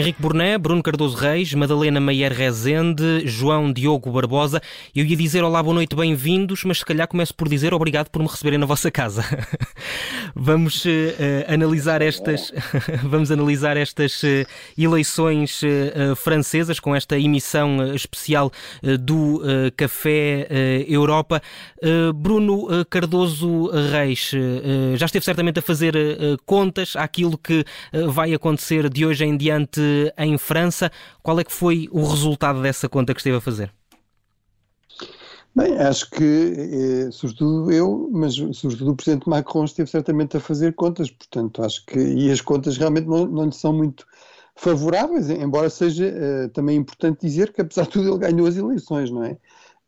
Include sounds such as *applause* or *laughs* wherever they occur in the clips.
Henrique Burné, Bruno Cardoso Reis, Madalena Maier Rezende, João Diogo Barbosa. Eu ia dizer olá, boa noite, bem-vindos, mas se calhar começo por dizer obrigado por me receberem na vossa casa. *laughs* vamos uh, analisar estas, *laughs* vamos analisar estas uh, eleições uh, francesas com esta emissão especial do Café Europa. Bruno Cardoso Reis já esteve certamente a fazer contas àquilo que vai acontecer de hoje em diante em França. Qual é que foi o resultado dessa conta que esteve a fazer? Bem, acho que, eh, sobretudo eu, mas sobretudo o Presidente Macron esteve certamente a fazer contas, portanto, acho que, e as contas realmente não, não lhe são muito favoráveis, embora seja uh, também importante dizer que, apesar de tudo, ele ganhou as eleições, não é?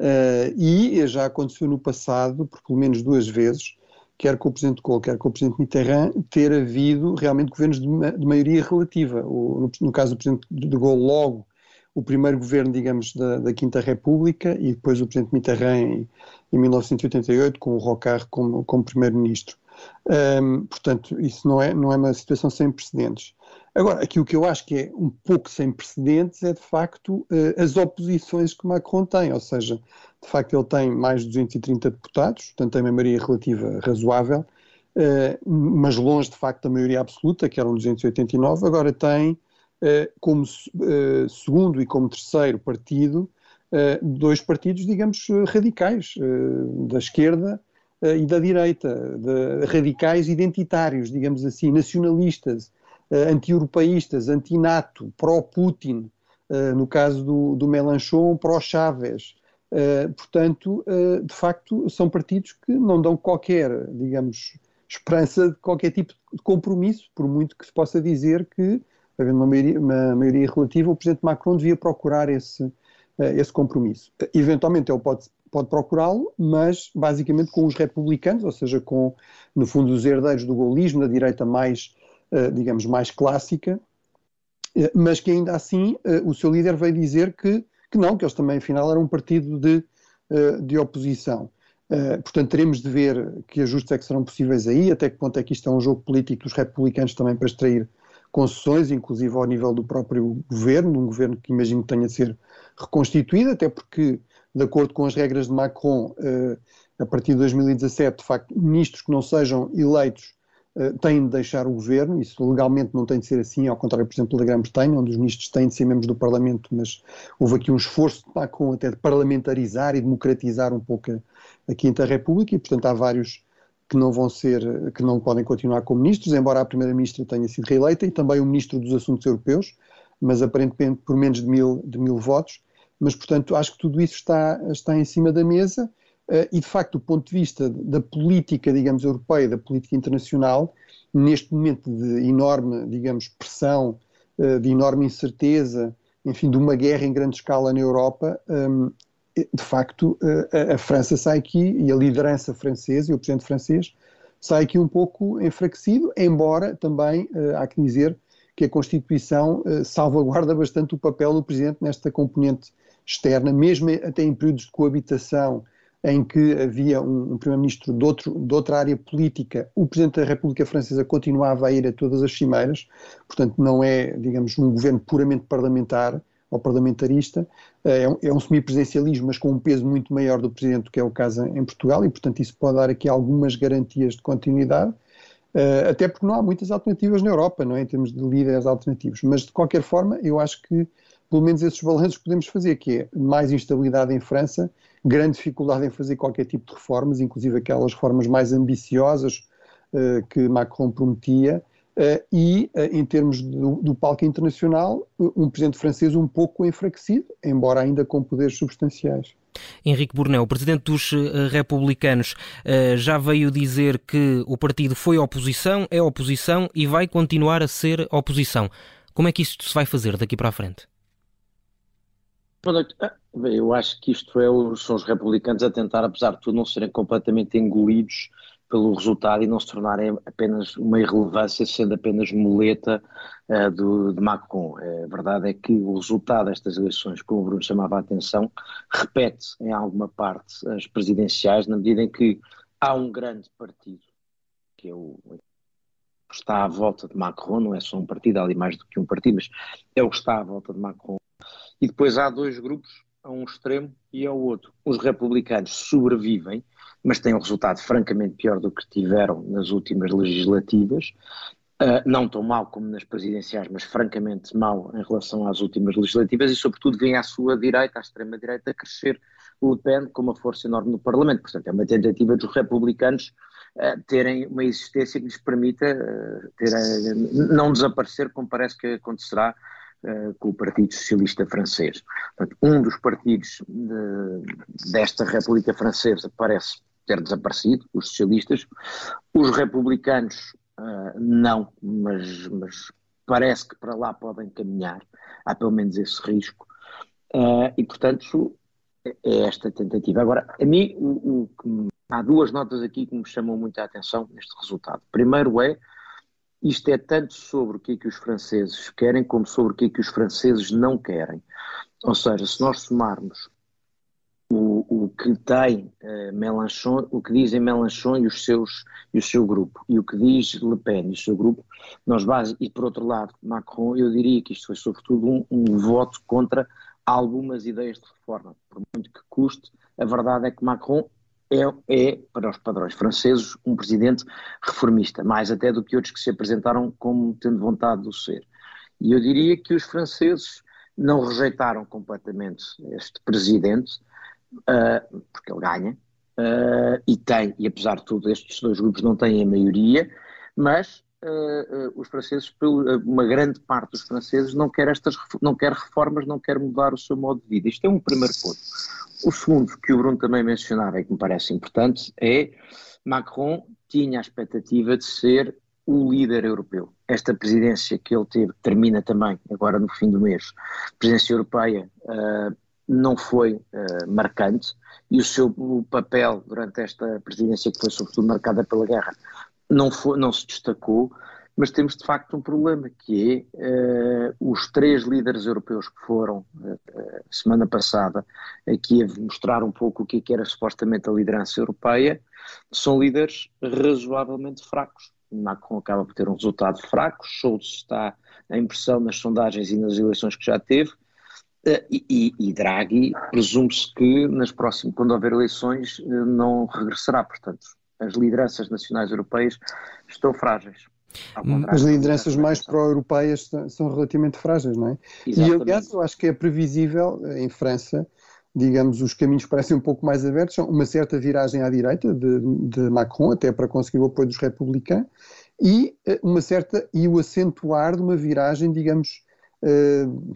Uh, e já aconteceu no passado, por pelo menos duas vezes, quer com o Presidente Kohl, quer com o Presidente Mitterrand, ter havido realmente governos de, de maioria relativa. O, no, no, caso do Presidente de Gaulle, logo o primeiro governo, digamos, da, da Quinta República e depois o Presidente Mitterrand em, em 1988 com o Rocard como, como Primeiro-Ministro. Um, portanto, isso não é, não é uma situação sem precedentes. Agora, aqui o que eu acho que é um pouco sem precedentes é, de facto, uh, as oposições que Macron tem, ou seja, de facto ele tem mais de 230 deputados, portanto tem uma maioria relativa razoável, uh, mas longe, de facto, da maioria absoluta, que eram 289, agora tem uh, como segundo e como terceiro partido dois partidos, digamos, radicais, da esquerda, e da direita, de radicais identitários, digamos assim, nacionalistas, anti-europeístas, anti-NATO, pró-Putin, uh, no caso do, do Melanchon, pró-Chávez. portanto, de facto, são partidos que não dão qualquer, digamos, esperança de qualquer tipo de compromisso, por muito que se possa dizer que, havendo uma maioria, uma maioria relativa, o Presidente Macron devia procurar esse, esse compromisso. Eventualmente ele pode pode procurá-lo, mas basicamente com os republicanos, ou seja, com, no fundo, os herdeiros do gaullismo, da direita mais, digamos, mais clássica, uh, mas que ainda assim uh, o seu líder veio dizer que, que não, que eles também, afinal, eram um partido de, de oposição. portanto, teremos de ver que ajustes é que serão possíveis aí, até que ponto é que isto é um jogo político dos republicanos também para extrair concessões, inclusive ao nível do próprio governo, um governo que imagino que tenha de ser reconstituído, até porque de acordo com as regras de Macron, eh, a partir de 2017, de facto, ministros que não sejam eleitos eh, têm de deixar o governo, isso legalmente não tem de ser assim, ao contrário, por exemplo, da Grã-Bretanha, onde os ministros têm de ser membros do Parlamento, mas houve aqui um esforço de Macron até de parlamentarizar e democratizar um pouco a, a Quinta República, e portanto há vários que não vão ser, que não podem continuar como ministros, embora a Primeira-Ministra tenha sido reeleita, e também o Ministro dos Assuntos Europeus, mas aparentemente por menos de mil, de mil votos, mas, portanto, acho que tudo isso está, está em cima da mesa e, de facto, do ponto de vista da política, digamos, europeia, da política internacional, neste momento de enorme, digamos, pressão, uh, de enorme incerteza, enfim, de uma guerra em grande escala na Europa, um, de facto, a França sai aqui e a liderança francesa e o presidente francês sai aqui um pouco enfraquecido, embora também, há que dizer, que a Constituição salvaguarda bastante o papel do Presidente nesta componente externa, mesmo até em períodos de coabitação em que havia um, um primeiro-ministro de, de, outra área política, o presidente da República Francesa continuava a ir a todas as cimeiras, portanto não é, digamos, um governo puramente parlamentar ou parlamentarista, é um, é um semipresidencialismo, mas com um peso muito maior do presidente, que é o caso em Portugal, e portanto isso pode dar aqui algumas garantias de continuidade, uh, até porque não há muitas alternativas na Europa, não é, em termos de líderes alternativos, mas de qualquer forma eu acho que pelo menos esses balanços podemos fazer, que é mais instabilidade em França, grande dificuldade em fazer qualquer tipo de reformas, inclusive aquelas reformas mais ambiciosas uh, que Macron prometia, uh, e uh, em termos do, do, palco internacional, um presidente francês um pouco enfraquecido, embora ainda com poderes substanciais. Henrique Bornel, presidente dos republicanos, já veio dizer que o partido foi oposição, é oposição e vai continuar a ser oposição. Como é que isto se vai fazer daqui para a frente? Ah, eu acho que isto é os, são os republicanos a tentar, apesar de tudo, não serem completamente engolidos pelo resultado e não se tornarem apenas uma irrelevância, sendo apenas muleta uh, do, de Macron. A verdade é que o resultado destas eleições, como o Bruno chamava a atenção, repete em alguma parte as presidenciais, na medida em que há um grande partido, que é o que está à volta de Macron, não é só um partido, há ali mais do que um partido, mas é o que está à volta de Macron. E depois há dois grupos, a um extremo e ao outro. Os republicanos sobrevivem, mas têm um resultado francamente pior do que tiveram nas últimas legislativas. Uh, não tão mal como nas presidenciais, mas francamente mal em relação às últimas legislativas e, sobretudo, vem à sua direita, à extrema-direita, a crescer Le Pen com uma força enorme no Parlamento. Portanto, é uma tentativa dos republicanos uh, terem uma existência que lhes permita uh, ter, não desaparecer, como parece que acontecerá com o Partido Socialista Francês. Portanto, um dos partidos de, desta República Francesa parece ter desaparecido, os socialistas. Os republicanos uh, não, mas, mas, parece que para lá podem caminhar. Há pelo menos esse risco. Uh, e, portanto, é esta tentativa. Agora, a mim, o, o, há duas notas aqui que me chamam muito a atenção neste resultado. Primeiro é, isto é tanto sobre o que é que os franceses querem como sobre o que é que os franceses não querem. Ou seja, se nós somarmos o, o que tem uh, Mélenchon, o que dizem Mélenchon e, os seus, e o seu grupo, e o que diz Le Pen e o seu grupo, nós base, e por outro lado, Macron, eu diria que isto foi sobretudo um, um voto contra algumas ideias de reforma, por muito que custe, a verdade é que Macron é, é, para os padrões franceses, um presidente reformista, mais até do que outros que se apresentaram como tendo vontade de o ser. E eu diria que os franceses não rejeitaram completamente este presidente, uh, porque ele ganha, uh, e tem, e apesar de tudo, estes dois grupos não têm a maioria, mas uh, os franceses, uma grande parte dos franceses, não quer, estas, não quer reformas, não quer mudar o seu modo de vida. Isto é um primeiro ponto. O segundo, que o Bruno também mencionava e que me parece importante, é Macron tinha a expectativa de ser o líder europeu. Esta presidência que ele teve, termina também agora no fim do mês, presidência europeia, uh, não foi uh, marcante e o seu papel durante esta presidência, que foi sobretudo marcada pela guerra, não, foi, não se destacou, mas temos de facto um problema que é uh, os três líderes europeus que foram uh, semana passada aqui a mostrar um pouco o que, é que era supostamente a liderança europeia, são líderes razoavelmente fracos. Macron acaba por ter um resultado fraco, Schultz está em pressão nas sondagens e nas eleições que já teve, eh, e, e, Draghi presume-se que nas próximas, quando houver eleições, não regressará. Portanto, as lideranças nacionais europeias estão frágeis. As lideranças mais pró-europeias são relativamente frágeis, não é? Exatamente. E aliás, eu acho que é previsível eh, em França, digamos, os caminhos parecem um pouco mais abertos, uma certa viragem à direita de, de Macron, até para conseguir o apoio dos republicanos, e uma certa e o acentuar de uma viragem, digamos, uh,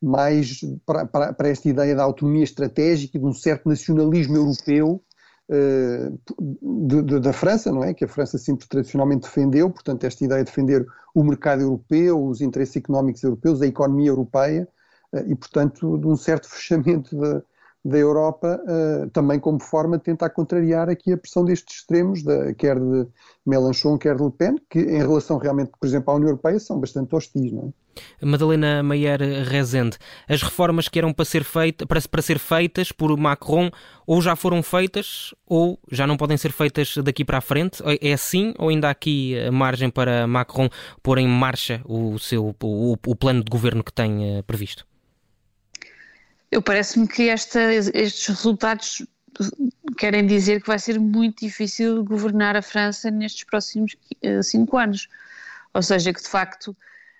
mais para, para, para, esta ideia da autonomia estratégica e de um certo nacionalismo europeu de, de, da França, não é? Que a França sempre tradicionalmente defendeu, portanto, esta ideia de defender o mercado europeu, os interesses económicos europeus, a economia europeia uh, e, portanto, de um certo *laughs* fechamento da, da Europa, uh, também como forma de tentar contrariar aqui a pressão destes extremos, da, quer de Mélenchon, quer de Le Pen, que em relação realmente, por exemplo, à União Europeia, são bastante hostis, não é? Madalena Maier Rezende, as reformas que eram para ser, feita, para, para ser feitas por Macron ou já foram feitas ou já não podem ser feitas daqui para a frente? É assim ou ainda há aqui margem para Macron pôr em marcha o, seu, o, o plano de governo que tem uh, previsto? Eu parece-me que esta, estes resultados querem dizer que vai ser muito difícil governar a França nestes próximos uh, cinco anos. Ou seja, que de facto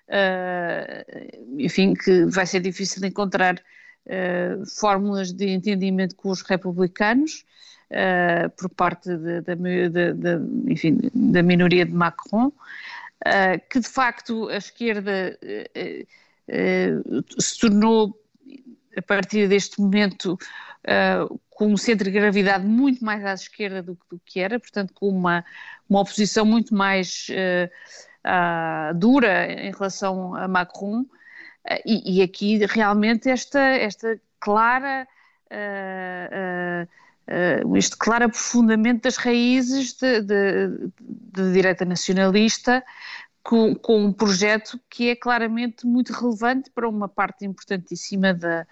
uh, enfim, que vai ser difícil encontrar uh, fórmulas de entendimento com os republicanos uh, por parte de, de, de, enfim, da minoria de Macron, que de facto a esquerda se tornou, a partir deste momento, com um centro de gravidade muito mais à esquerda do, do que era, portanto, com uma, uma oposição muito mais uh, dura em relação a Macron, uh, e, e, aqui realmente esta, esta clara. Uh, este claro aprofundamento das raízes da direita nacionalista com, com, um projeto que é claramente muito relevante para uma parte importantíssima da,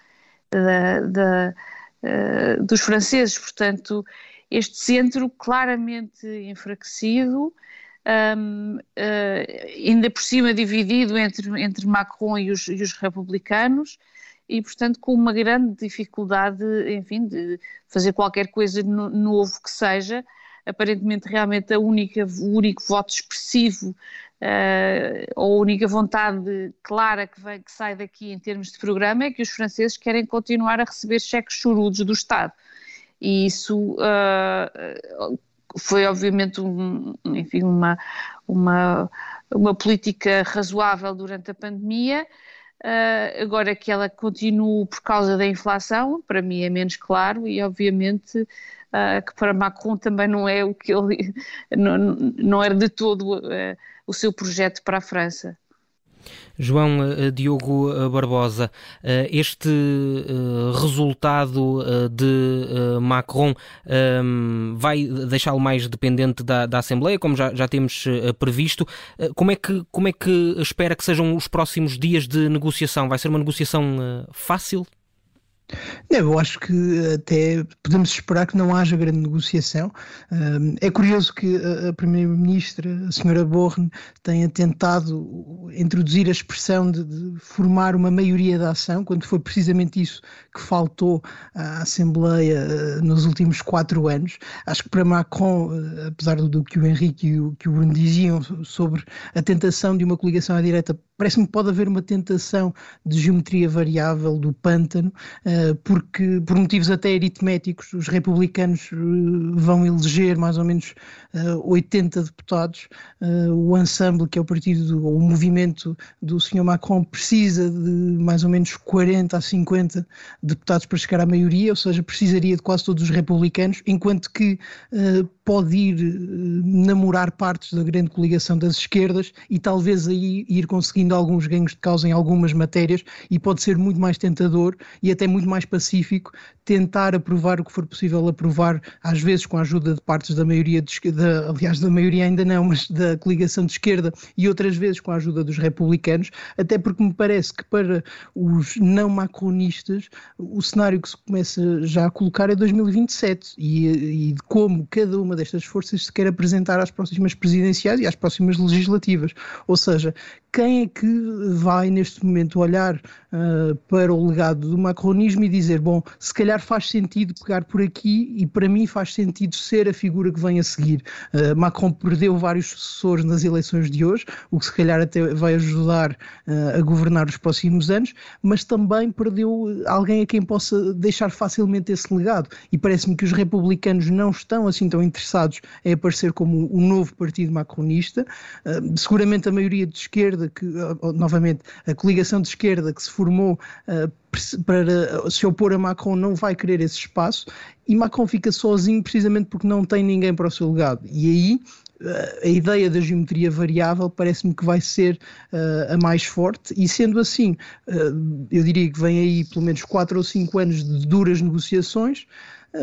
da, da, uh, dos franceses. Portanto, este centro claramente enfraquecido um, uh, ainda por cima dividido entre, entre Macron e os, e os republicanos, e, portanto, com uma grande dificuldade, enfim, de fazer qualquer coisa no, novo que seja. Aparentemente, realmente, a única, o único voto expressivo uh, a única vontade clara que, vem, que sai daqui em termos de programa é que os franceses querem continuar a receber cheques chorudos do Estado. E isso uh, foi, obviamente, um, enfim, uma, uma, uma política razoável durante a pandemia. Uh, agora que ela continua por causa da inflação, para mim é menos claro e obviamente uh, que para Macron também não é o que ele não, não era de todo uh, o seu projeto para a França. João uh, Diogo Barbosa, este resultado de Macron vai deixá-lo mais dependente da, da, Assembleia, como já, já temos previsto. como, é que, como é que espera que sejam os próximos dias de negociação? Vai ser uma negociação fácil? Eu acho que até podemos esperar que não haja grande negociação. É curioso que a Primeira-Ministra, a senhora Borne, tenha tentado introduzir a expressão de, de, formar uma maioria da ação, quando foi precisamente isso que faltou à Assembleia eh, nos últimos quatro anos. Acho que para Macron, eh, apesar do que o Henrique e o, que o Bruno diziam sobre a tentação de uma coligação à direita, parece-me que pode haver uma tentação de geometria variável do pântano, eh, porque por motivos até aritméticos os republicanos eh, vão eleger mais ou menos 80 eh, deputados, o ensemble, que é o partido, ou o movimento do Sr. Macron, precisa de mais ou menos 40 a 50 deputados para chegar à maioria, ou seja, precisaria de quase todos os republicanos, enquanto que pode ir namorar partes da grande coligação das esquerdas e talvez aí ir conseguindo alguns ganhos de causa em algumas matérias e pode ser muito mais tentador e até muito mais pacífico tentar aprovar o que for possível aprovar, às vezes com a ajuda de partes da maioria de esquerda, aliás, da maioria ainda não, *laughs* mas da coligação de esquerda e outras vezes com a ajuda dos republicanos, até porque me parece que para os não macronistas o cenário que se começa já a colocar é 2027 e, e como cada uma destas forças se quer apresentar às próximas presidenciais e às próximas legislativas. Ou seja, quem é que vai neste momento olhar uh, para o legado do macronismo e dizer, bom, se calhar faz sentido pegar por aqui e para mim faz sentido ser a figura que vem a seguir. Uh, Macron perdeu vários sucessores nas eleições de hoje, o que se calhar até vai ajudar uh, a governar os próximos anos, mas também perdeu alguém a quem possa deixar facilmente esse legado e parece-me que os republicanos não estão assim tão interessados em aparecer como o novo partido macronista. seguramente a maioria de esquerda que, novamente, a coligação de esquerda que se formou uh, para se opor a Macron não vai querer esse espaço e Macron fica sozinho precisamente porque não tem ninguém para o seu legado. E aí uh, a ideia da geometria variável parece-me que vai ser uh, a mais forte, e sendo assim, eu diria que vem aí pelo menos 4 ou 5 anos de duras negociações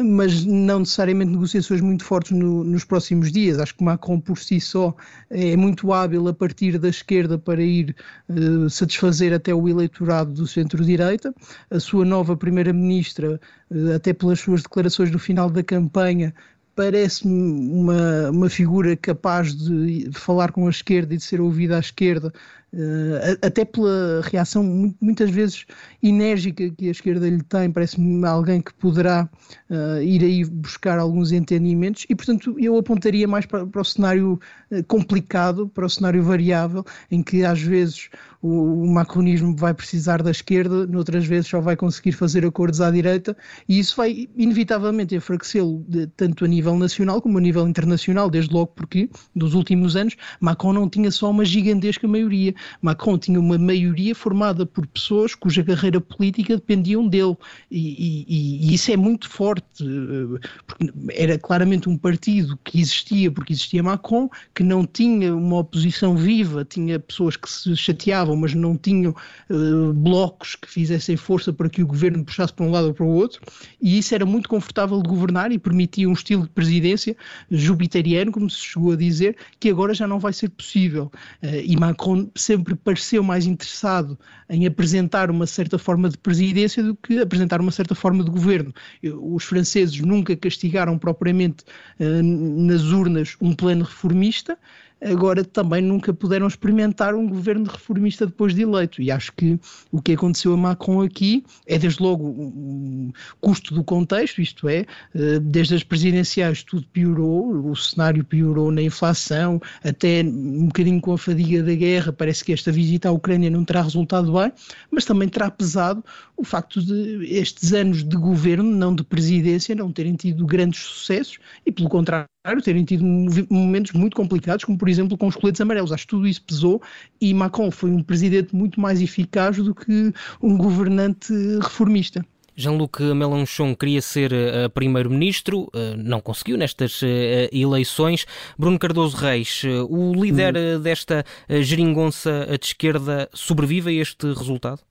mas não necessariamente negociações muito fortes no, nos próximos dias. Acho que Macron por si só é muito hábil a partir da esquerda para ir uh, satisfazer até o eleitorado do centro-direita. A sua nova primeira-ministra, uh, até pelas suas declarações no final da campanha, parece-me uma, uma figura capaz de falar com a esquerda e de ser ouvida à esquerda Uh, até pela reação muitas vezes enérgica que a esquerda lhe tem, parece-me alguém que poderá uh, ir aí buscar alguns entendimentos e, portanto, eu apontaria mais para, para o cenário uh, complicado, para o cenário variável, em que às vezes o, o, macronismo vai precisar da esquerda, noutras vezes só vai conseguir fazer acordos à direita e isso vai inevitavelmente enfraquecê-lo tanto a nível nacional como a nível internacional, desde logo porque, dos últimos anos, Macron não tinha só uma gigantesca maioria, Macron tinha uma maioria formada por pessoas cuja carreira política dependiam dele. E, e, e, isso é muito forte, eh, porque era claramente um partido que existia porque existia Macron, que não tinha uma oposição viva, tinha pessoas que se chateavam, mas não tinham uh, blocos que fizessem força para que o governo puxasse para um lado ou para o outro, e isso era muito confortável de governar e permitia um estilo de presidência jupiteriano, como se chegou a dizer, que agora já não vai ser possível. Uh, e Macron sempre pareceu mais interessado em apresentar uma certa forma de presidência do que apresentar uma certa forma de governo. Os franceses nunca castigaram propriamente uh, nas urnas um plano reformista, agora também nunca puderam experimentar um governo reformista depois de eleito. E acho que o que aconteceu a Macron aqui é, desde logo, um custo do contexto, isto é, eh, desde as presidenciais tudo piorou, o cenário piorou na inflação, até um bocadinho com a fadiga da guerra, parece que esta visita à Ucrânia não terá resultado bem, mas também terá pesado o facto de estes anos de governo, não de presidência, não terem tido grandes sucessos e, pelo contrário, terem tido momentos muito complicados, como por exemplo com os coletes amarelos. Acho que tudo isso pesou e Macron foi um presidente muito mais eficaz do que um governante reformista. Jean-Luc Mélenchon queria ser uh, primeiro-ministro, uh, não conseguiu nestas uh, eleições. Bruno Cardoso Reis, o líder hum. desta geringonça de esquerda, sobrevive a este resultado?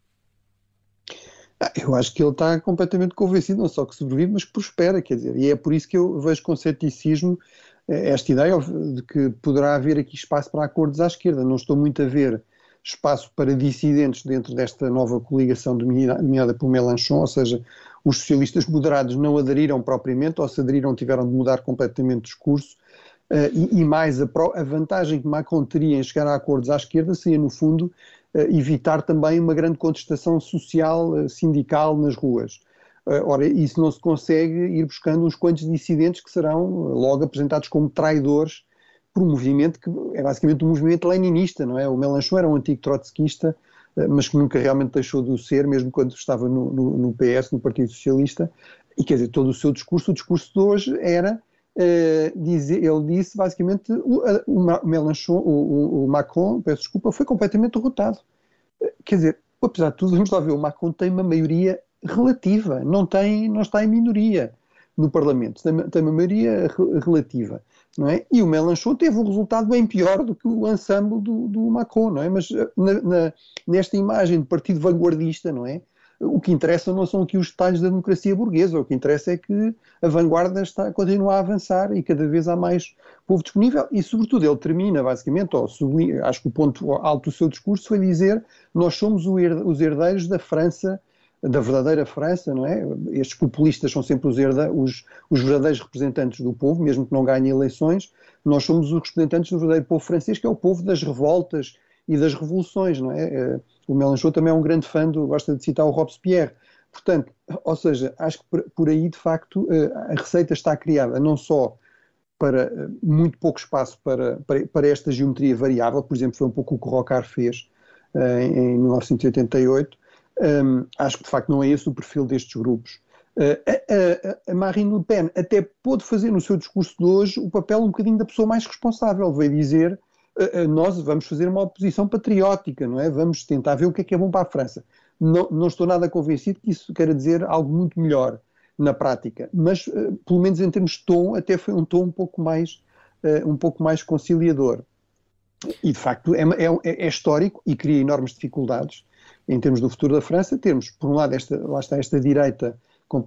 Eu acho que ele está completamente convencido, não só que sobrevive, mas que prospera, quer dizer, e é por isso que eu vejo com ceticismo eh, esta ideia de que poderá haver aqui espaço para acordos à esquerda. Não estou muito a ver espaço para dissidentes dentro desta nova coligação dominada por Mélenchon, ou seja, os socialistas moderados não aderiram propriamente, ou se aderiram tiveram de mudar completamente o discurso, uh, e, mais a, vantagem que Macron teria em chegar a acordos à esquerda seria, no fundo, evitar também uma grande contestação social, eh, sindical nas ruas. Eh, ora, isso não se consegue ir buscando uns quantos dissidentes que serão eh, logo apresentados como traidores por um movimento que é basicamente um movimento leninista, não é? O Melanchon era um antigo trotskista, mas que nunca realmente deixou de o ser, mesmo quando estava no, no, no, PS, no Partido Socialista, e quer dizer, todo o seu discurso, o discurso de hoje era ele disse basicamente o, o Mélenchon, o, o, Macron, peço desculpa, foi completamente derrotado. Uh, quer dizer, apesar de tudo, vamos lá ver, o Macron tem uma maioria relativa, não, tem, não está em minoria no Parlamento, tem, tem uma maioria re, relativa, não é? E o Mélenchon teve um resultado bem pior do que o ensemble do, do Macron, não é? Mas eh, na, na, nesta imagem de partido vanguardista, não é? O que interessa não são aqui os detalhes da democracia burguesa, o que interessa é que a vanguarda está, continua a avançar e cada vez há mais povo disponível e, sobretudo, ele termina, basicamente, ou sublinha, acho que o ponto alto do seu discurso foi dizer nós somos os herdeiros da França, da verdadeira França, não é? Estes populistas são sempre os, os, os verdadeiros representantes do povo, mesmo que não ganhem eleições, nós somos os representantes do verdadeiro povo francês, que é o povo das revoltas e das revoluções, não é? Eh, o Mélenchon também é um grande fã, do, gosta de citar o Robespierre. Portanto, ou seja, acho que por aí, de facto, eh, a receita está criada não só para eh, muito pouco espaço para, para, para esta geometria variável, por exemplo, foi um pouco o que o Rocard fez uh, em 1988, um, acho que de facto não é esse o perfil destes grupos. A, a, a, Marine Le Pen até pôde fazer no seu discurso de hoje o papel um bocadinho da pessoa mais responsável, veio dizer eh, eh, nós vamos fazer uma oposição patriótica, não é? Vamos tentar ver o que é que é bom para a França. Não, não estou nada convencido que isso queira dizer algo muito melhor na prática, mas uh, pelo menos em termos de tom, até foi um tom um pouco mais, um pouco mais conciliador. E de facto é, é, é, histórico e cria enormes dificuldades em termos do futuro da França, termos, por um lado, esta, lá está esta direita,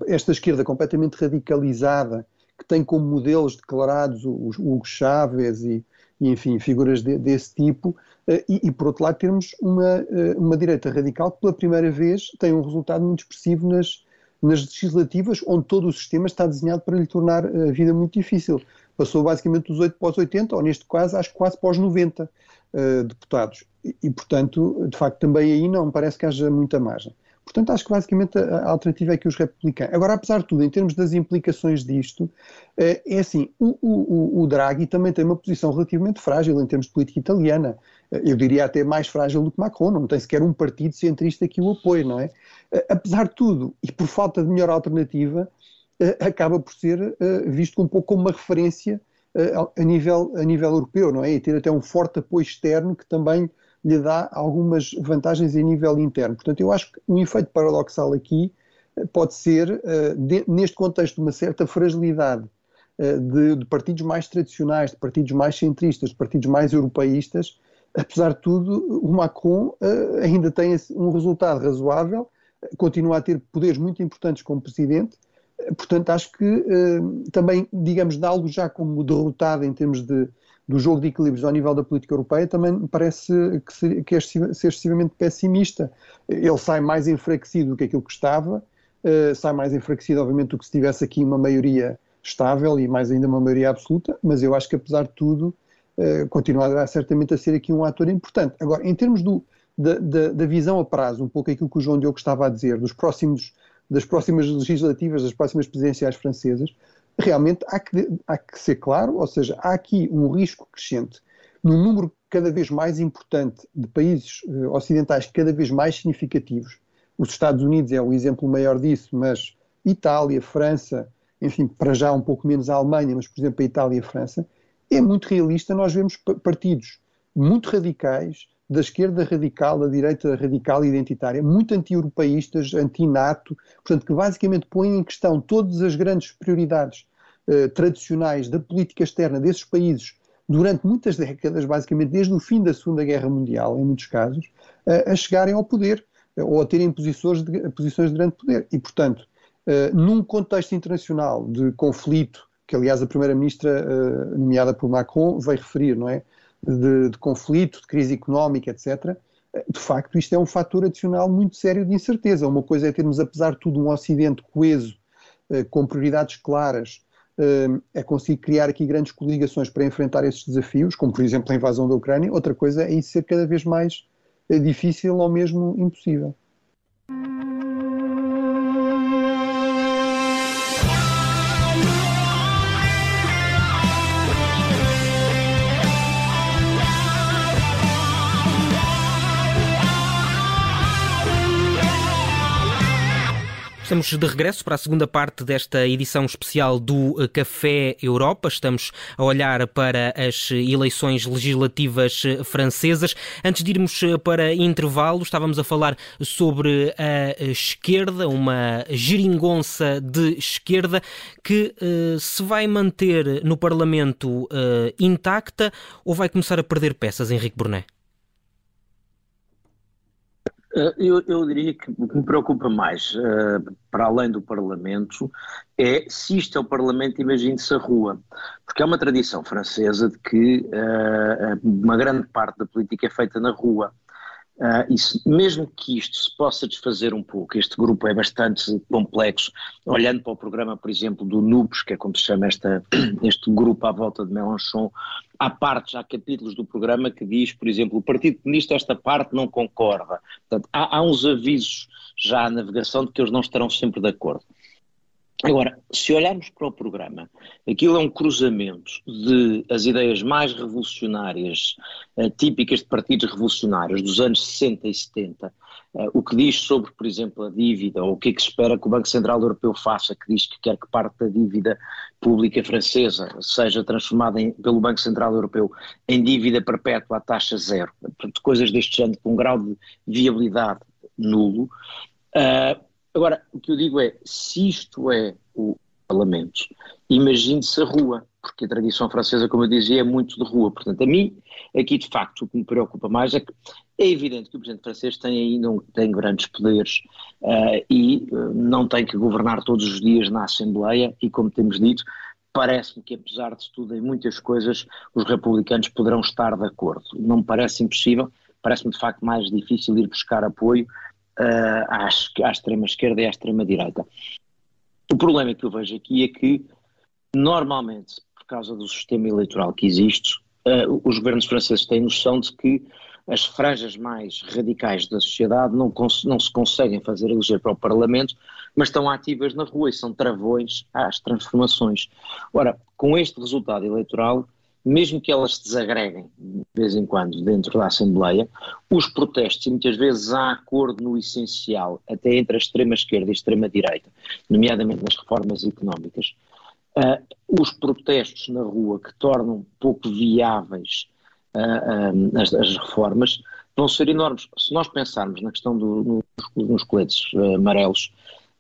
esta esquerda completamente radicalizada, que tem como modelos declarados o, o Hugo Chávez e, enfim, figuras de, desse tipo, eh, e, e, por outro lado termos uma, eh, uma direita radical que pela primeira vez tem um resultado muito expressivo nas, nas legislativas, onde todo o sistema está desenhado para lhe tornar a vida muito difícil. Passou basicamente dos 8 para os 80, ou neste caso, acho que quase para os 90 uh, deputados. E, e, portanto, de facto, também aí não parece que haja muita margem. Portanto, acho que basicamente a, alternativa é que os republicanos. Agora, apesar de tudo, em termos das implicações disto, eh, é assim: o, o, o Draghi também tem uma posição relativamente frágil em termos de política italiana. Eh, eu diria até mais frágil do que Macron, não tem sequer um partido centrista que o apoie, não é? Eh, apesar de tudo, e por falta de melhor alternativa, acaba por ser visto um pouco como uma referência a nível, a nível europeu, não é? E ter até um forte apoio externo que também lhe dá algumas vantagens a nível interno. Portanto, eu acho que um efeito paradoxal aqui eh, pode ser, eh, neste contexto, uma certa fragilidade eh, de, de, partidos mais tradicionais, de partidos mais centristas, de partidos mais europeístas. Apesar de tudo, o Macron ainda tem um resultado razoável, continua a ter poderes muito importantes como presidente. Portanto, acho que também, digamos, de algo já como derrotado em termos de, do jogo de equilíbrios ao nível da política europeia também me parece que, se, que é ser excessivamente pessimista. Ele sai mais enfraquecido do que aquilo que estava, uh, sai mais enfraquecido, obviamente, do que se tivesse aqui uma maioria estável e mais ainda uma maioria absoluta, mas eu acho que, apesar de tudo, uh, continuará certamente a ser aqui um ator importante. Agora, em termos do, da, da, da, visão a prazo, um pouco aquilo que o João Diogo estava a dizer, dos próximos, das próximas legislativas, das próximas presidenciais francesas, realmente há que, há que ser claro, ou seja, há aqui um risco crescente num número cada vez mais importante de países uh, ocidentais cada vez mais significativos. Os Estados Unidos é o exemplo maior disso, mas Itália, França, enfim, para já um pouco menos a Alemanha, mas por exemplo a Itália e a França, é muito realista. Nós vemos partidos muito radicais, da esquerda radical, da direita radical e identitária, muito anti-europeístas, anti-NATO, portanto, que basicamente põem em questão todas as grandes prioridades eh, tradicionais da política externa desses países durante muitas décadas, basicamente desde o fim da Segunda Guerra Mundial, em muitos casos, a chegarem ao poder eh, ou a terem posições de, posições de grande poder. E, portanto, num contexto internacional de conflito, que aliás a Primeira-Ministra, nomeada por Macron, veio referir, não é? De, de, conflito, de crise económica, etc. De facto, isto é um fator adicional muito sério de incerteza. Uma coisa é termos, apesar de tudo, um Ocidente coeso, com prioridades claras, é conseguir criar aqui grandes coligações para enfrentar esses desafios, como por exemplo a invasão da Ucrânia. Outra coisa é isso ser cada vez mais difícil ou mesmo impossível. Estamos de regresso para a segunda parte desta edição especial do eh, Café Europa. Estamos a olhar para as eleições legislativas eh, francesas. Antes de irmos eh, para intervalo, estávamos a falar sobre a esquerda, uma geringonça de esquerda que uh, se vai manter no Parlamento uh, intacta ou vai começar a perder peças, Henrique Brunet? Eh, eu, eu, diria que o que me preocupa mais, uh, para além do Parlamento, é se isto é o Parlamento, imagine-se a rua. Porque é uma tradição francesa de que uh, uma grande parte da política é feita na rua. Uh, isso, mesmo que isto se possa desfazer um pouco, este grupo é bastante complexo, olhando para o programa, por exemplo, do NUPES, que é como se chama esta, *clears throat* este grupo à volta de Mélenchon, há partes, há capítulos do programa que diz, por exemplo, o Partido Comunista esta parte não concorda. Portanto, há, há uns avisos já à navegação de que eles não estarão sempre de acordo. Agora, se olharmos para o programa, aquilo é um cruzamento de as ideias mais revolucionárias, uh, típicas de partidos revolucionários dos anos 60 e 70, uh, eh, o que diz sobre, por exemplo, a dívida, ou o que é que se espera que o Banco Central Europeu faça, que diz que quer que parte da dívida pública francesa seja transformada em, pelo Banco Central Europeu em dívida perpétua à taxa zero, portanto, coisas deste género com um grau de viabilidade nulo. Uh, Agora, o que eu digo é, se isto é o Parlamento, imagine-se a rua, porque a tradição francesa, como eu dizia, é muito de rua. Portanto, a mim, aqui de facto, o que me preocupa mais é que é evidente que o presidente francês tem aí, não tem grandes poderes uh, e uh, não tem que governar todos os dias na Assembleia e, como temos dito, parece-me que, apesar de tudo, em muitas coisas, os republicanos poderão estar de acordo. Não me parece impossível, parece-me de facto mais difícil ir buscar apoio uh, à, à extrema-esquerda e à extrema-direita. O problema que eu vejo aqui é que, normalmente, por causa do sistema eleitoral que existe, uh, os governos franceses têm noção de que as franjas mais radicais da sociedade não, não, se conseguem fazer eleger para o Parlamento, mas estão ativas na rua e são travões às transformações. Ora, com este resultado eleitoral, mesmo que elas se desagreguem de vez em quando dentro da Assembleia, os protestos, e muitas vezes há acordo no essencial, até entre a extrema-esquerda e a extrema-direita, nomeadamente nas reformas económicas, uh, os protestos na rua que tornam pouco viáveis uh, uh, as, as, reformas vão ser enormes. Se nós pensarmos na questão do, no, nos coletes amarelos,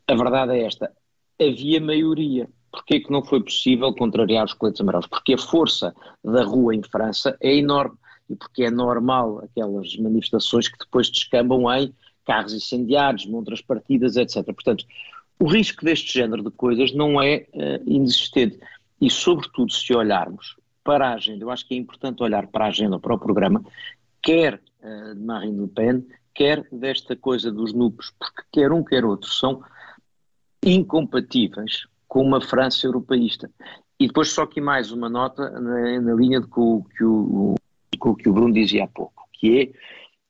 a verdade é esta: havia maioria Porquê que não foi possível contrariar os coletes amarelos? Porque a força da rua em França é enorme e porque é normal aquelas manifestações que depois descambam em carros incendiados, montras partidas, etc. Portanto, o risco deste género de coisas não é uh, inexistente. E, sobretudo, se olharmos para a agenda, eu acho que é importante olhar para a agenda, para o programa, quer uh, de Marine Le Pen, quer desta coisa dos núcleos, porque quer um, quer outro são incompatíveis com uma França europeísta. E depois só aqui mais uma nota na, na linha de que o, com o que o Bruno dizia há pouco, que é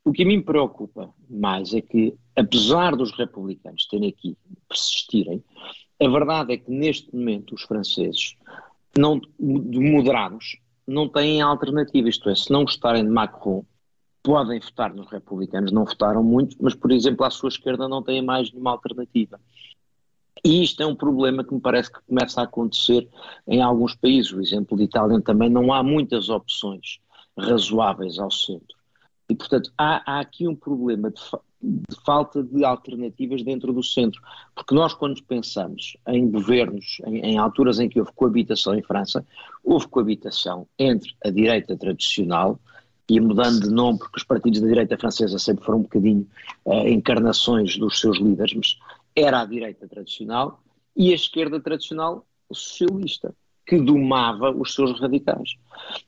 o que me preocupa mais é que, apesar dos republicanos terem aqui persistirem, a verdade é que neste momento os franceses, não, de moderados, não têm alternativa, isto é, se não gostarem de Macron, podem votar nos republicanos, não votaram muito, mas, por exemplo, à sua esquerda não têm mais nenhuma alternativa. E isto é um problema que me parece que começa a acontecer em alguns países. O exemplo de Itália também não há muitas opções razoáveis ao centro. E, portanto, há, há aqui um problema de, fa de, falta de alternativas dentro do centro. Porque nós, quando pensamos em governos, em, em alturas em que houve coabitação em França, houve coabitação entre a direita tradicional, e mudando de nome, porque os partidos da direita francesa sempre foram um bocadinho uh, encarnações dos seus líderes, mas era a direita tradicional e a esquerda tradicional socialista, que domava os seus radicais.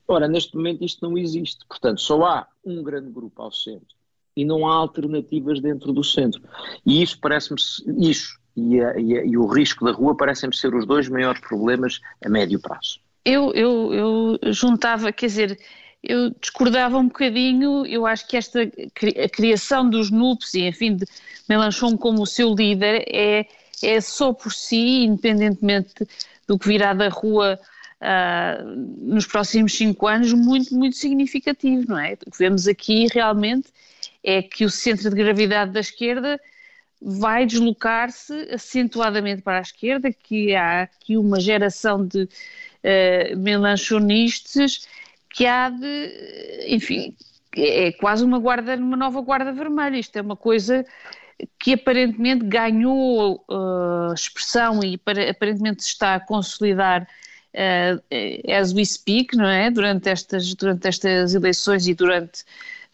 Ora, neste momento isto não existe, portanto, só há um grande grupo ao centro e não há alternativas dentro do centro. E isso parece-me, isso e, a, e, a, e, o risco da rua parecem-me ser os dois maiores problemas a médio prazo. Eu, eu, eu juntava, quer dizer, eu discordava um bocadinho, eu acho que esta a criação dos NUPs e, enfim, de Melanchon como o seu líder é, é só por si, independentemente do que virá da rua uh, nos próximos cinco anos, muito, muito significativo, não é? O que vemos aqui realmente é que o centro de gravidade da esquerda vai deslocar-se acentuadamente para a esquerda, que há aqui uma geração de uh, melanchonistas que há de, enfim, é quase uma guarda, uma nova guarda vermelha. Isto é uma coisa que aparentemente ganhou uh, expressão e para, aparentemente se está a consolidar uh, as we speak, não é? Durante estas, durante estas eleições e durante,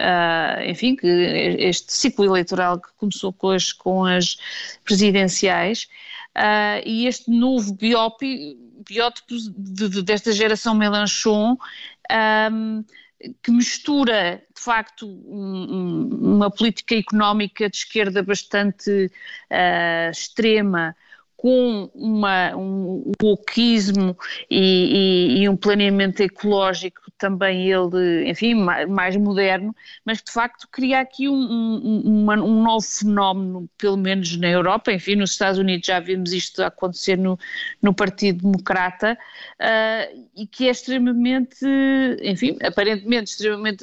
uh, enfim, que este ciclo eleitoral que começou com as, com as presidenciais. Uh, e este novo biótipo de, de, desta geração Melanchon um, que mistura, de facto, um, uma política económica de esquerda bastante uh, extrema com uma, um wokeismo e, e, e, um planeamento ecológico também ele, enfim, mais, moderno, mas de facto cria aqui um, um, um, novo fenómeno, pelo menos na Europa, enfim, nos Estados Unidos já vimos isto acontecer no, no Partido Democrata, uh, e que é extremamente, enfim, aparentemente extremamente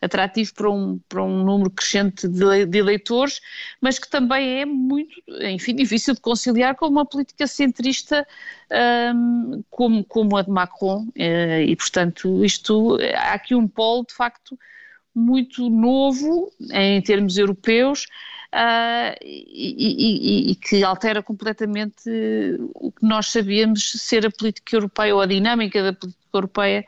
atrativo para um, para um número crescente de, de, eleitores, mas que também é muito, enfim, difícil de conciliar com uma política centrista um, como, como a de Macron, eh, e portanto isto, há aqui um polo de facto muito novo em termos europeus, Uh, e, e, e, que altera completamente o que nós sabíamos ser a política europeia ou a dinâmica da política europeia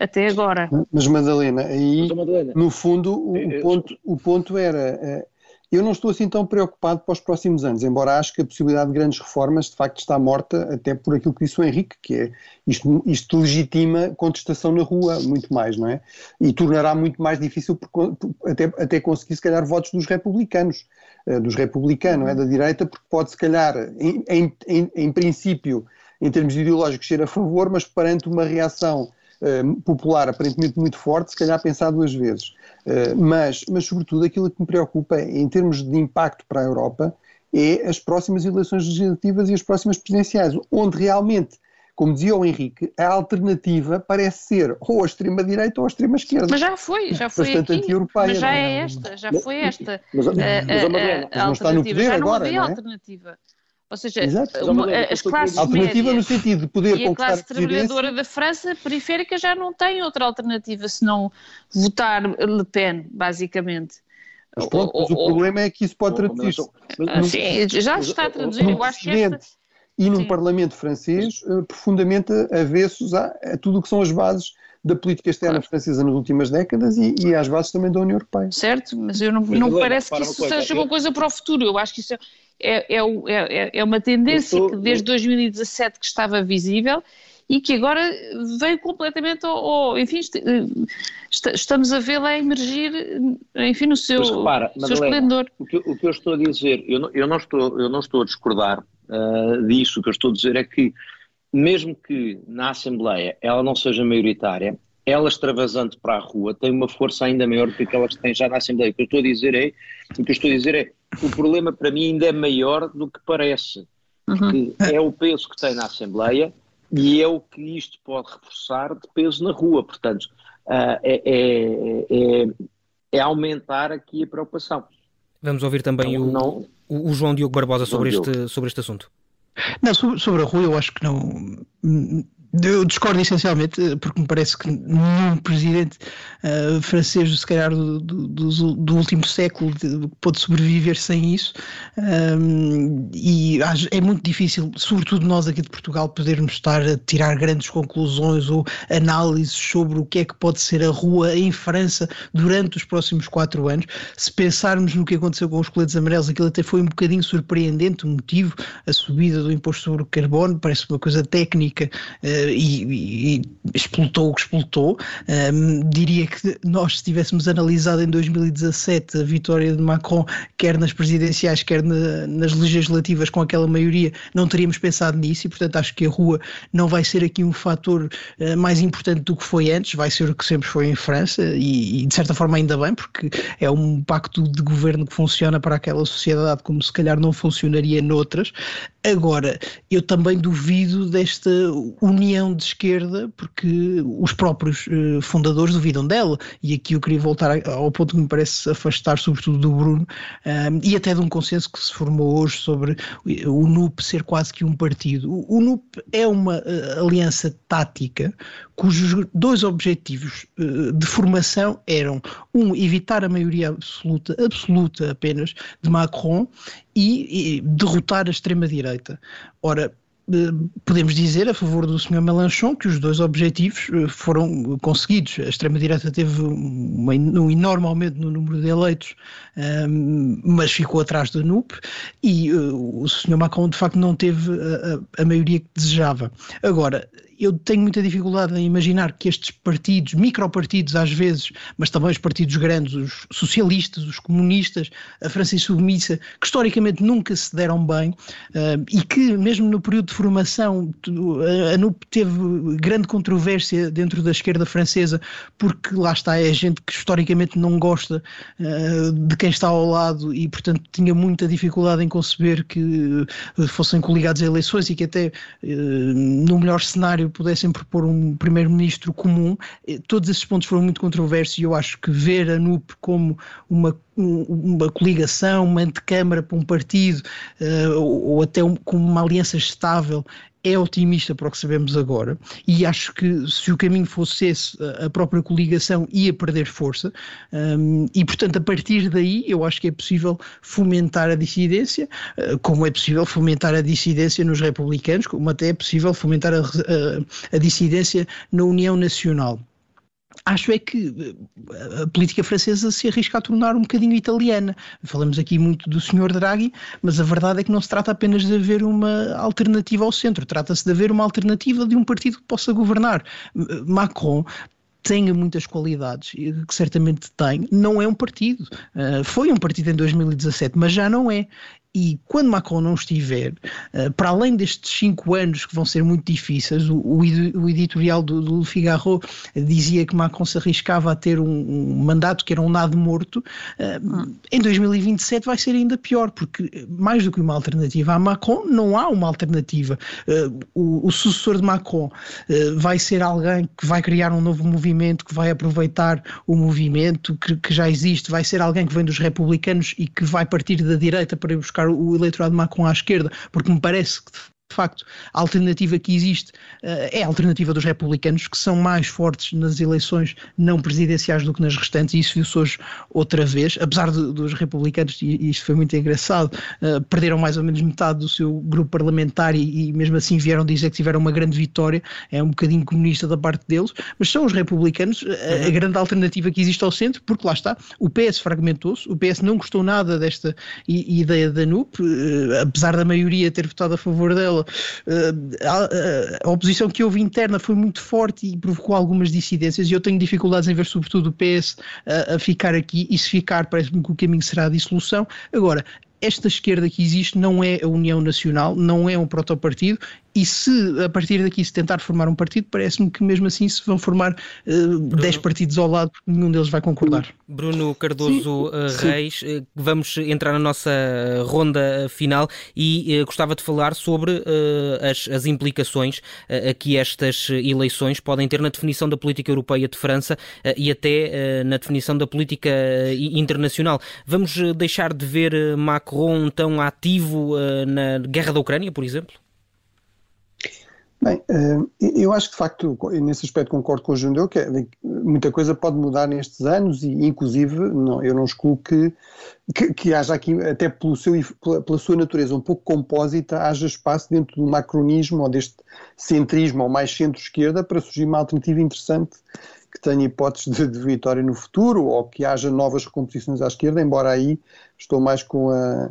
até agora. Mas Madalena, aí Madalena, no fundo o, eu, ponto, o ponto era eh, eu não estou assim tão preocupado para os próximos anos, embora acho que a possibilidade de grandes reformas de facto está morta até por aquilo que disse o Henrique, que é isto, isto legitima contestação na rua muito mais, não é? E tornará muito mais difícil por, até, até conseguir se calhar votos dos republicanos, eh, dos republicanos, é? da direita, porque pode se calhar em, em, em, princípio em termos ideológicos ser a favor, mas perante uma reação popular aparentemente muito forte, se calhar pensar duas vezes. Uh, mas, mas, sobretudo, aquilo que me preocupa em termos de impacto para a Europa é as próximas eleições legislativas e as próximas presidenciais, onde realmente como dizia o Henrique, a alternativa parece ser ou a extrema-direita ou a extrema-esquerda. Mas já foi, já foi Bastante anti-europeia. Mas já é? é esta, já foi esta. Mas, mas, mas, a, a, a, a alternativa. já não agora, havia não é? alternativa. Ou seja, uma, as classes alternativa no sentido de poder e a classe trabalhadora da França periférica já não tem outra alternativa senão votar Le Pen, basicamente. Mas pronto, mas o problema é que isso pode traduzir-se. Ah, sim, já se está a traduzir. Eu acho que esta... E num sim. Parlamento francês uh, profundamente avessos a, a tudo o que são as bases da política externa claro. francesa nas últimas décadas e, e às bases também da União Europeia. Certo, mas eu não, não parece que isso seja uma coisa para o futuro. Eu acho que isso é, é, é, é, é uma tendência estou, que desde 2017 que estava visível e que agora veio completamente ao, ao enfim, estamos a vê-la emergir, enfim, no seu, repara, seu Madalena, esplendor. O que, o que, eu estou a dizer, eu não, eu não, estou, eu não estou a discordar uh, disso, o que eu estou a dizer é que mesmo que na Assembleia ela não seja maioritária, ela extravasando para a rua tem uma força ainda maior do que aquelas que têm já na Assembleia. O que eu estou a dizer é, o que eu estou a dizer é, o problema para mim ainda é maior do que parece. Uhum. É o peso que tem na Assembleia e é o que isto pode reforçar de peso na rua. Portanto, uh, é, é, é, é, aumentar aqui a preocupação. Vamos ouvir também não, o, não, o, João Diogo Barbosa sobre este, sobre este assunto. Não, sobre, sobre a rua eu acho que não eu discordo essencialmente, eh, porque me parece que nenhum presidente uh, francês, se calhar do, do, do, do último século, de, pôde sobreviver sem isso. Um, e é muito difícil, sobretudo nós aqui de Portugal, podermos estar a tirar grandes conclusões ou análises sobre o que é que pode ser a rua em França durante os próximos quatro anos. Se pensarmos no que aconteceu com os coletes amarelos, aquilo até foi um bocadinho surpreendente, o motivo, a subida do imposto sobre o carbono, parece uma coisa técnica. Uh, e, e explotou o que explotou. Um, diria que nós, se tivéssemos analisado em 2017 a vitória de Macron, quer nas presidenciais, quer na, nas legislativas, com aquela maioria, não teríamos pensado nisso e, portanto, acho que a rua não vai ser aqui um fator uh, mais importante do que foi antes, vai ser o que sempre foi em França e, e, de certa forma, ainda bem, porque é um pacto de governo que funciona para aquela sociedade como se calhar não funcionaria noutras. Agora, eu também duvido desta união de esquerda, porque os próprios uh, fundadores duvidam dela, e aqui eu queria voltar ao ponto que me parece afastar, sobretudo do Bruno, ehm, e até de um consenso que se formou hoje sobre o NUP ser quase que um partido. O, o NUP é uma uh, aliança tática cujos dois objetivos uh, de formação eram, um, evitar a maioria absoluta, absoluta apenas, de Macron, e, e derrotar a extrema-direita. Ora, eh, podemos dizer a favor do Sr. Melanchon que os dois objetivos eh, foram conseguidos. A extrema-direita teve um enorme aumento no número de eleitos, ehm, mas ficou atrás da NUP e o Sr. Macron de facto não teve a maioria que desejava. Agora, eu tenho muita dificuldade em imaginar que estes partidos, micropartidos às vezes, mas também os partidos grandes, os socialistas, os comunistas, a França Submissa, que historicamente nunca se deram bem uh, e que mesmo no período de formação a NUP teve grande controvérsia dentro da esquerda francesa porque lá está, é gente que historicamente não gosta uh, de quem está ao lado e portanto tinha muita dificuldade em conceber que uh, fossem coligados a eleições e que até no melhor cenário pudessem propor um primeiro-ministro comum. Eh, todos esses pontos foram muito controversos e eu acho que ver a NUP como uma, uma coligação, uma antecâmara para um partido uh, ou até como uma aliança estável é otimista para o que sabemos agora e acho que se o caminho fosse esse, a própria coligação ia perder força. Um, e portanto a partir daí eu acho que é possível fomentar a dissidência, uh, como é possível fomentar a dissidência nos republicanos, como até é possível fomentar a, a, a dissidência na União Nacional acho é que eh, a política francesa se arrisca a tornar um bocadinho italiana. Falamos aqui muito do Sr. Draghi, mas a verdade é que não se trata apenas de haver uma alternativa ao centro, trata-se de haver uma alternativa de um partido que possa governar. Macron tenha muitas qualidades, que certamente tem, não é um partido. Uh, foi um partido em 2017, mas já não é. E quando Macron não estiver, uh, para além destes cinco anos que vão ser muito difíceis, o, o, editorial do, do, Figaro dizia que Macron se arriscava a ter um, um mandato que era um nado morto. Uh, em 2027 vai ser ainda pior, porque mais do que uma alternativa a Macron, não há uma alternativa. O, o, sucessor de Macron vai ser alguém que vai criar um novo movimento, que vai aproveitar o movimento que, que já existe, vai ser alguém que vem dos republicanos e que vai partir da direita para ir buscar o eleitorado Macron à esquerda, porque me parece que de facto, a alternativa que existe uh, é a alternativa dos republicanos, que são mais fortes nas eleições não presidenciais do que nas restantes, e isso viu-se hoje outra vez, apesar de, dos republicanos, e isto foi muito engraçado, uh, perderam mais ou menos metade do seu grupo parlamentar e, e, mesmo assim vieram dizer que tiveram uma grande vitória, é um bocadinho comunista da parte deles, mas são os republicanos a, a uhum. grande alternativa que existe ao centro, porque lá está, o PS fragmentou-se, o PS não gostou nada desta ideia da NUP, apesar da maioria ter votado a favor dela, eh, a, a, oposição que houve interna foi muito forte e provocou algumas dissidências e eu tenho dificuldades em ver sobretudo o PS a, a ficar aqui e se ficar parece-me que o caminho será a dissolução. Agora, esta esquerda que existe não é a União Nacional, não é um protopartido e se a partir daqui se tentar formar um partido, parece-me que mesmo assim se vão formar uh, 10 partidos ao lado, porque nenhum deles vai concordar. Bruno Cardoso uh, Reis, uh, vamos entrar na nossa ronda final e uh, gostava de falar sobre uh, as, as, implicações uh, que estas eleições podem ter na definição da política europeia de França e até na definição da política internacional. Vamos deixar de ver Macron tão ativo na guerra da Ucrânia, por exemplo? Bem, eh, eu acho que de facto, nesse aspecto concordo com o Jundeu, que é, muita coisa pode mudar nestes anos e inclusive não, eu não excluo que, que, que, haja aqui, até pelo seu, pela, sua natureza um pouco compósita, haja espaço dentro do macronismo ou deste centrismo ou mais centro-esquerda para surgir uma alternativa interessante que tenha hipóteses de, de vitória no futuro ou que haja novas recomposições à esquerda, embora aí estou mais com a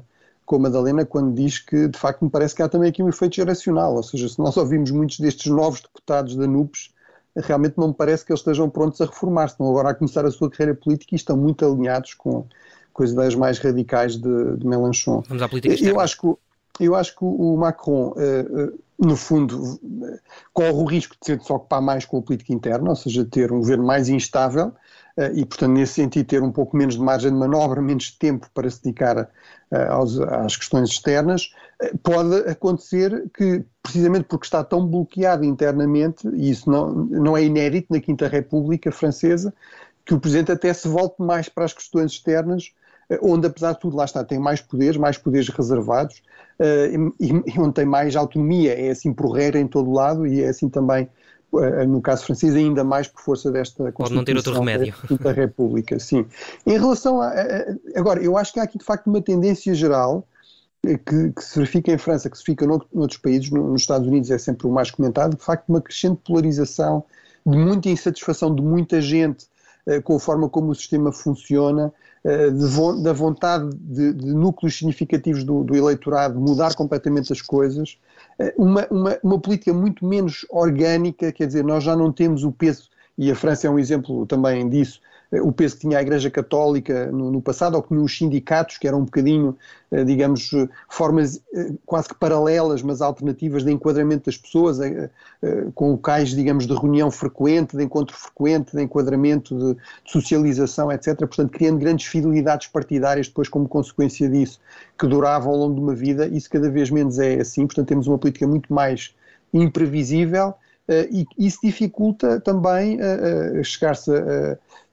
com a Madalena quando diz que, de facto, me parece que há também aqui um efeito geracional, ou seja, se nós ouvimos muitos destes novos deputados da NUPES, realmente não me parece que eles estejam prontos a reformar-se, estão agora a começar a sua carreira política e estão muito alinhados com, com as ideias mais radicais de, de Mélenchon. Vamos à política externa. Eu acho que, eu acho que o Macron, uh, uh, no fundo, corre o risco de se ocupar mais com a política interna, ou seja, ter um governo mais instável, eh, e, portanto, nesse sentido, ter um pouco menos de margem de manobra, menos tempo para se dedicar eh, aos, às questões externas, eh, pode acontecer que, precisamente porque está tão bloqueado internamente, e isso não, não é inédito na Quinta República Francesa, que o Presidente até se volte mais para as questões externas, onde, apesar de tudo, lá está, tem mais poderes, mais poderes reservados, e, e onde tem mais autonomia, é assim porreira em todo lado e é assim também eh, no caso francês, ainda mais por força desta Pode não ter outro remédio. da República, sim. Em relação a, Agora, eu acho que há aqui de facto uma tendência geral eh, que, que, se verifica em França, que se verifica noutros países, nos Estados Unidos é sempre o mais comentado, de facto uma crescente polarização, de muita insatisfação de muita gente eh, com a forma como o sistema funciona, de, da vontade de, de núcleos significativos do, do, eleitorado mudar completamente as coisas, uma, uma, uma política muito menos orgânica, quer dizer, nós já não temos o peso, e a França é um exemplo também disso, o peso que tinha a Igreja Católica no, no, passado, ou que tinha os sindicatos, que eram um bocadinho, eh, digamos, eh, formas quase que paralelas, mas alternativas de enquadramento das pessoas, com locais, digamos, de reunião frequente, de encontro frequente, de enquadramento, de, de socialização, etc. Portanto, criando grandes fidelidades partidárias depois como consequência disso, que duravam ao longo de uma vida. Isso cada vez menos é assim. Portanto, temos uma política muito mais imprevisível e isso dificulta também uh, uh, chegar-se,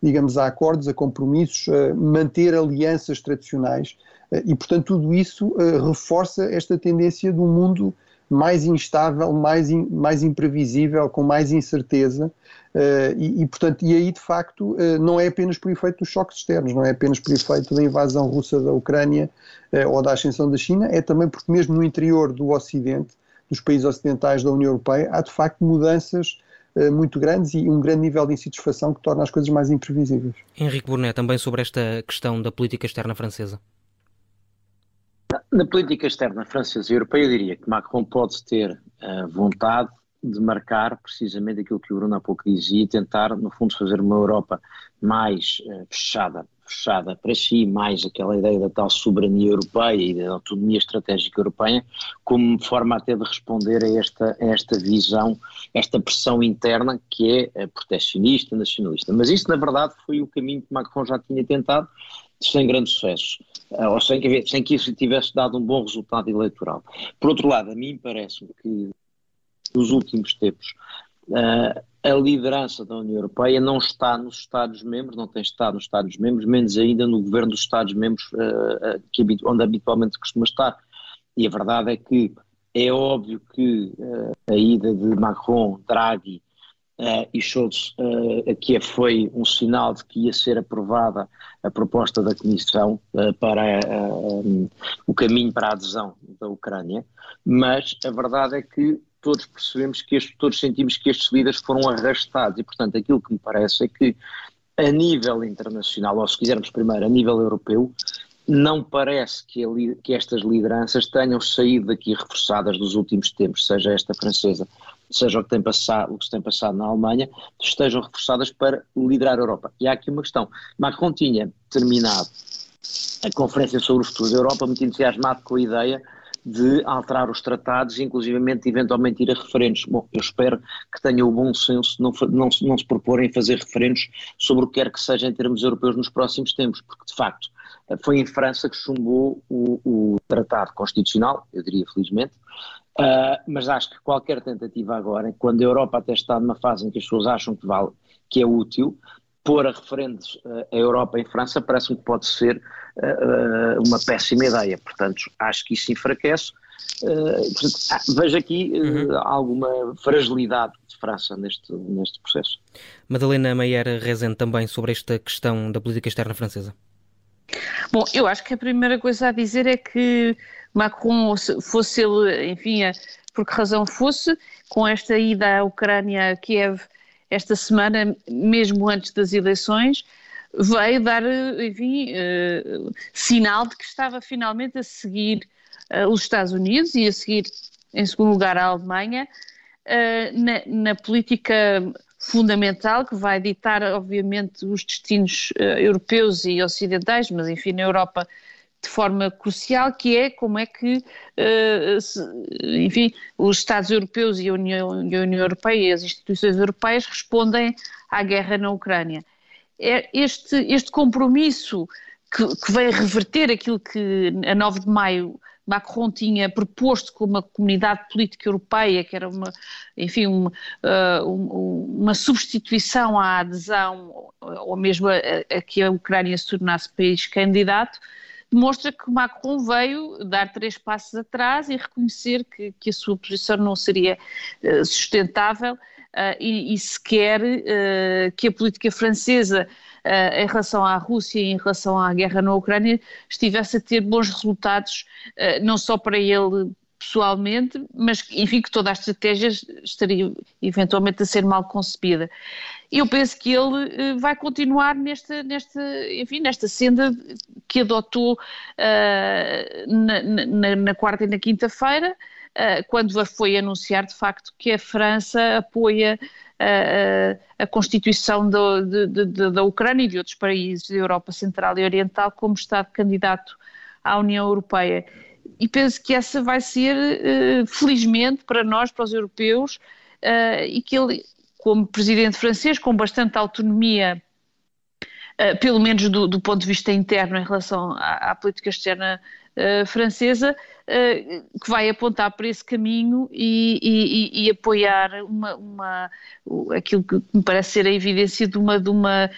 digamos, a acordos, a compromissos, manter alianças tradicionais. E, portanto, tudo isso reforça esta tendência um mundo mais instável, mais, in, mais imprevisível, com mais incerteza. E, e, portanto, e aí, de facto, não é apenas por efeito dos choques externos, não é apenas por efeito da invasão russa da Ucrânia ou da ascensão da China, é também porque mesmo no interior do Ocidente dos países ocidentais da União Europeia, há de facto mudanças uh, muito grandes e um grande nível de insatisfação que torna as coisas mais imprevisíveis. Henrique Burnet, também sobre esta questão da política externa francesa. Na política externa francesa e europeia, eu diria que Macron pode ter uh, vontade de marcar precisamente aquilo que o Bruno há pouco dizia e tentar, no fundo, fazer uma Europa mais uh, fechada fechada para si, mais aquela ideia da tal soberania europeia e da autonomia estratégica europeia, como forma até de responder a esta, a esta visão, esta pressão interna que é proteccionista, nacionalista. Mas isso, na verdade, foi o caminho que Macron já tinha tentado, sem grande sucesso, eh, ou sem que, sem que isso tivesse dado um bom resultado eleitoral. Por outro lado, a mim parece-me que nos últimos tempos uh, a liderança da União Europeia não está nos Estados-membros, não tem estado nos Estados-membros, menos ainda no governo dos Estados-membros, uh, onde habitualmente costuma estar. E a verdade é que é óbvio que uh, a ida de Macron, Draghi e Schulz, que foi um sinal de que ia ser aprovada a proposta da Comissão para um, o caminho para a adesão da Ucrânia, mas a verdade é que todos percebemos que todos sentimos que estes líderes foram arrastados e, portanto, aquilo que me parece é que a nível internacional, ou se quisermos primeiro a nível europeu, não parece que, a, que estas lideranças tenham saído daqui reforçadas dos últimos tempos, seja esta francesa, seja o que, tem passado, o que se tem passado na Alemanha, estejam reforçadas para liderar a Europa. E há aqui uma questão. Macron tinha terminado a conferência sobre o futuro da Europa muito entusiasmado com a ideia de alterar os tratados inclusivamente eventualmente ir a referendos. Bom, eu espero que tenha o bom senso de não, não, não se proporem fazer referendos sobre o que quer que seja em termos europeus nos próximos tempos, porque de facto foi em França que chumbou o, o tratado constitucional, eu diria felizmente, uh, mas acho que qualquer tentativa agora, quando a Europa até está numa fase em que as pessoas acham que vale, que é útil, pôr a referendos uh, a Europa em França parece-me que pode ser uh, uma péssima ideia, portanto acho que isso enfraquece. Portanto, ah, vejo aqui uhum. alguma fragilidade de França neste, neste processo. Madalena Meyer Rezende também sobre esta questão da política externa francesa. Bom, eu acho que a primeira coisa a dizer é que Macron, fosse ele, enfim, por que razão fosse, com esta ida à Ucrânia, a Kiev, esta semana, mesmo antes das eleições, veio dar, enfim, uh, sinal de que estava finalmente a seguir uh, os Estados Unidos e a seguir, em segundo lugar, a Alemanha, uh, na, na, política fundamental que vai ditar, obviamente, os destinos europeus e ocidentais, mas enfim, na Europa de forma crucial, que é como é que, se, enfim, os Estados europeus e a União, e a União Europeia e as instituições europeias respondem à guerra na Ucrânia. É este, este compromisso que, que vai reverter aquilo que a 9 de maio Macron tinha proposto como uma comunidade política europeia, que era uma, enfim, uma, uh, uma substituição à adesão, ou mesmo a, a, que a Ucrânia se tornasse país candidato, demonstra que Macron veio dar três passos atrás e reconhecer que, que a sua posição não seria uh, sustentável uh, e, e sequer que a política francesa uh, em relação à Rússia e em relação à guerra na Ucrânia estivesse a ter bons resultados, uh, não só para ele pessoalmente, mas enfim que toda a estratégia estaria eventualmente a ser mal concebida. Eu penso que ele uh, vai continuar nesta, nesta, enfim, nesta senda que adotou uh, na, na, na, quarta e na quinta-feira, uh, quando foi anunciar de facto que a França apoia a, a Constituição do, de, de, da Ucrânia e de outros países da Europa Central e Oriental como Estado candidato à União Europeia. E penso que essa vai ser, felizmente, para nós, para os europeus, e que ele, como presidente francês, com bastante autonomia Uh, pelo menos do, do, ponto de vista interno em relação à, à política externa uh, francesa, uh, que vai apontar para esse caminho e, e, e apoiar uma, uma, aquilo que me parece ser a evidência de, uma, de, uma,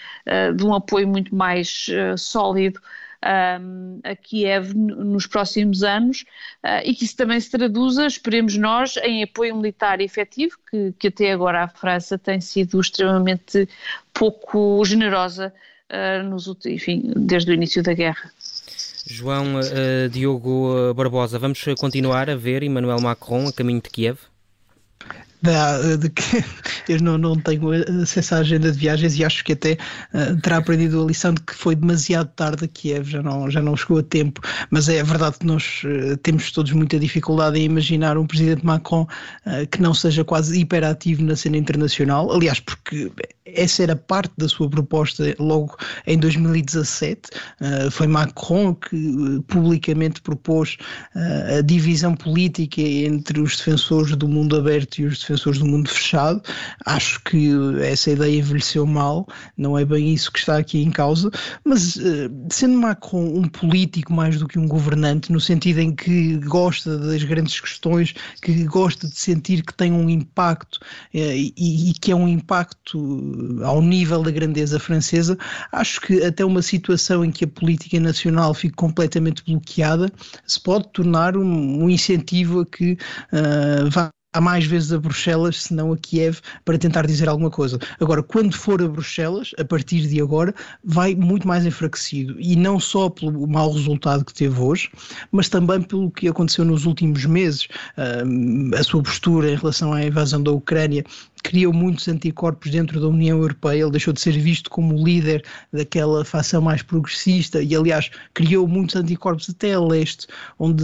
de um apoio muito mais sólido um, a Kiev nos próximos anos uh, e que isso também se traduza, esperemos nós, em apoio militar efetivo, que, que até agora a França tem sido extremamente pouco generosa uh, nos, enfim, desde o início da guerra. João uh, Diogo Barbosa, vamos continuar a ver Emmanuel Macron a caminho de Kiev? Da, de que *laughs* eu não, não tenho acesso à agenda de viagens e acho que até uh, terá aprendido a lição de que foi demasiado tarde a Kiev, já não, já não chegou a tempo, mas é verdade que nós uh, temos todos muita dificuldade em imaginar um presidente Macron uh, que não seja quase hiperativo na cena internacional, aliás, porque essa era parte da sua proposta logo em 2017, foi Macron que publicamente propôs a divisão política entre os defensores do mundo aberto e os defensores do mundo fechado. Acho que essa ideia envelheceu mal, não é bem isso que está aqui em causa, mas eh, sendo Macron um político mais do que um governante, no sentido em que gosta das grandes questões, que gosta de sentir que tem um impacto eh, e, que é um impacto ao nível da grandeza francesa, acho que até uma situação em que a política nacional fique completamente bloqueada se pode tornar um, um incentivo a que uh, vá há mais vezes a Bruxelas, se não a Kiev, para tentar dizer alguma coisa. Agora, quando for a Bruxelas, a partir de agora, vai muito mais enfraquecido. E não só pelo mau resultado que teve hoje, mas também pelo que aconteceu nos últimos meses. a sua postura em relação à invasão da Ucrânia criou muitos anticorpos dentro da União Europeia, ele deixou de ser visto como líder daquela facção mais progressista e, aliás, criou muitos anticorpos até a leste, onde,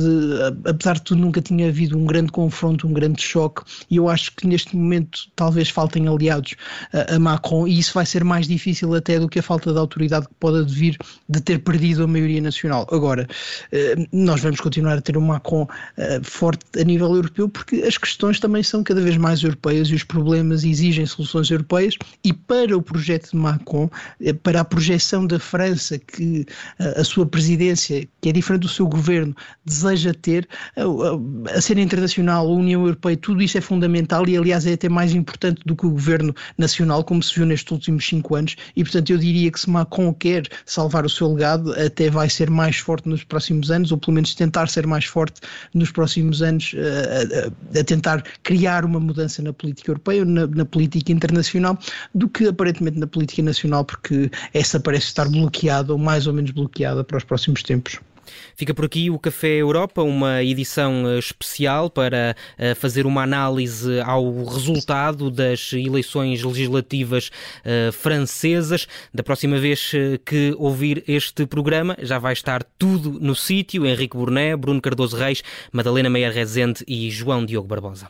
apesar de tudo, nunca tinha havido um grande confronto, um grande choque, e eu acho que neste momento talvez faltem aliados a, a Macron, e isso vai ser mais difícil até do que a falta de autoridade que pode advir de ter perdido a maioria nacional. Agora, eh, nós vamos continuar a ter um Macron eh, forte a nível europeu porque as questões também são cada vez mais europeias e os problemas exigem soluções europeias e para o projeto de Macron, eh, para a projeção da França que a sua presidência, que é diferente do seu governo, deseja ter, a cena internacional, a União Europeia, tudo isso é fundamental e aliás é até mais importante do que o governo nacional, como se viu nestes últimos cinco anos. E portanto eu diria que se Macron quer salvar o seu legado, até vai ser mais forte nos próximos anos, ou pelo menos tentar ser mais forte nos próximos anos, eh, a, a, a tentar criar uma mudança na política europeia, na, na, política internacional, do que aparentemente na política nacional, porque essa parece estar bloqueada, ou mais ou menos bloqueada para os próximos tempos. Fica por aqui o Café Europa, uma edição eh, especial para eh, fazer uma análise ao resultado das eleições legislativas eh, francesas. Da próxima vez que ouvir este programa, já vai estar tudo no sítio. Henrique Burné, Bruno Cardoso Reis, Madalena Meia Rezende e João Diogo Barbosa.